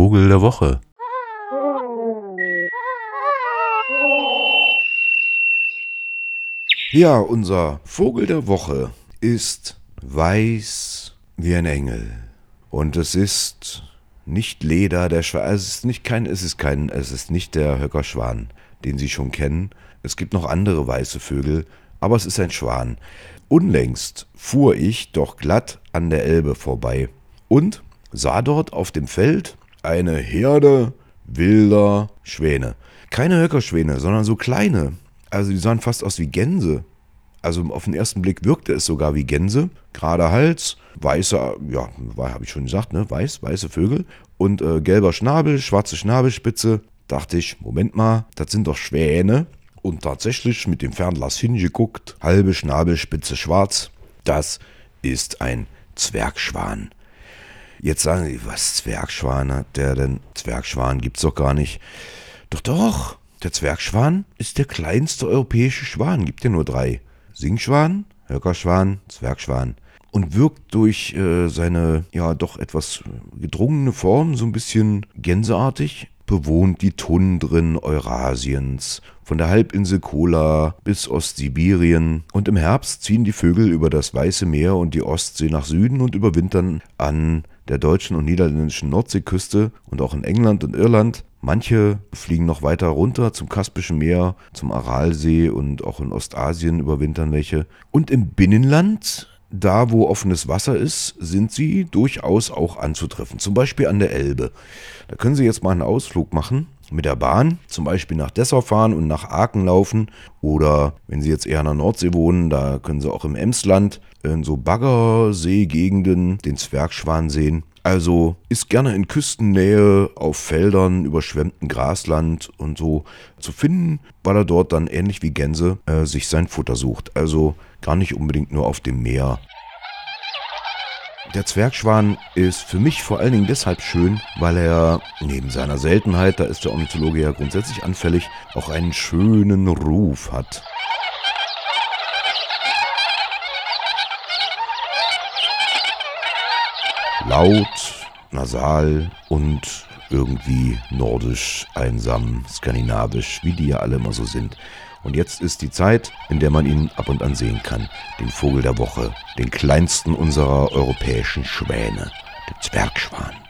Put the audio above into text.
Vogel der Woche. Ja, unser Vogel der Woche ist weiß wie ein Engel. Und es ist nicht Leder, der Schwan. Es ist nicht kein, es ist kein, es ist nicht der Höckerschwan, den Sie schon kennen. Es gibt noch andere weiße Vögel, aber es ist ein Schwan. Unlängst fuhr ich doch glatt an der Elbe vorbei und sah dort auf dem Feld eine Herde wilder Schwäne. Keine Höckerschwäne, sondern so kleine, also die sahen fast aus wie Gänse. Also auf den ersten Blick wirkte es sogar wie Gänse. Gerader Hals, weißer, ja, habe ich schon gesagt, ne? Weiß, weiße Vögel. Und äh, gelber Schnabel, schwarze Schnabelspitze. Dachte ich, Moment mal, das sind doch Schwäne. Und tatsächlich mit dem Fernglas hingeguckt, halbe Schnabelspitze schwarz. Das ist ein Zwergschwan. Jetzt sagen Sie, was Zwergschwan hat der denn? Zwergschwan gibt's doch gar nicht. Doch, doch, der Zwergschwan ist der kleinste europäische Schwan, gibt ja nur drei. Singschwan, Höckerschwan, Zwergschwan. Und wirkt durch äh, seine ja doch etwas gedrungene Form so ein bisschen gänseartig. Bewohnt die Tundren Eurasiens, von der Halbinsel Kola bis Ostsibirien. Und im Herbst ziehen die Vögel über das Weiße Meer und die Ostsee nach Süden und überwintern an der deutschen und niederländischen Nordseeküste und auch in England und Irland. Manche fliegen noch weiter runter zum Kaspischen Meer, zum Aralsee und auch in Ostasien überwintern welche. Und im Binnenland, da wo offenes Wasser ist, sind sie durchaus auch anzutreffen. Zum Beispiel an der Elbe. Da können Sie jetzt mal einen Ausflug machen mit der Bahn, zum Beispiel nach Dessau fahren und nach Aachen laufen. Oder wenn Sie jetzt eher an der Nordsee wohnen, da können Sie auch im Emsland in so Baggerseegegenden den Zwergschwan sehen. Also ist gerne in Küstennähe, auf Feldern, überschwemmtem Grasland und so zu finden, weil er dort dann ähnlich wie Gänse äh, sich sein Futter sucht. Also gar nicht unbedingt nur auf dem Meer. Der Zwergschwan ist für mich vor allen Dingen deshalb schön, weil er neben seiner Seltenheit, da ist der Ornithologe ja grundsätzlich anfällig, auch einen schönen Ruf hat. laut, nasal und irgendwie nordisch, einsam, skandinavisch, wie die ja alle immer so sind. Und jetzt ist die Zeit, in der man ihn ab und an sehen kann. Den Vogel der Woche, den kleinsten unserer europäischen Schwäne, den Zwergschwan.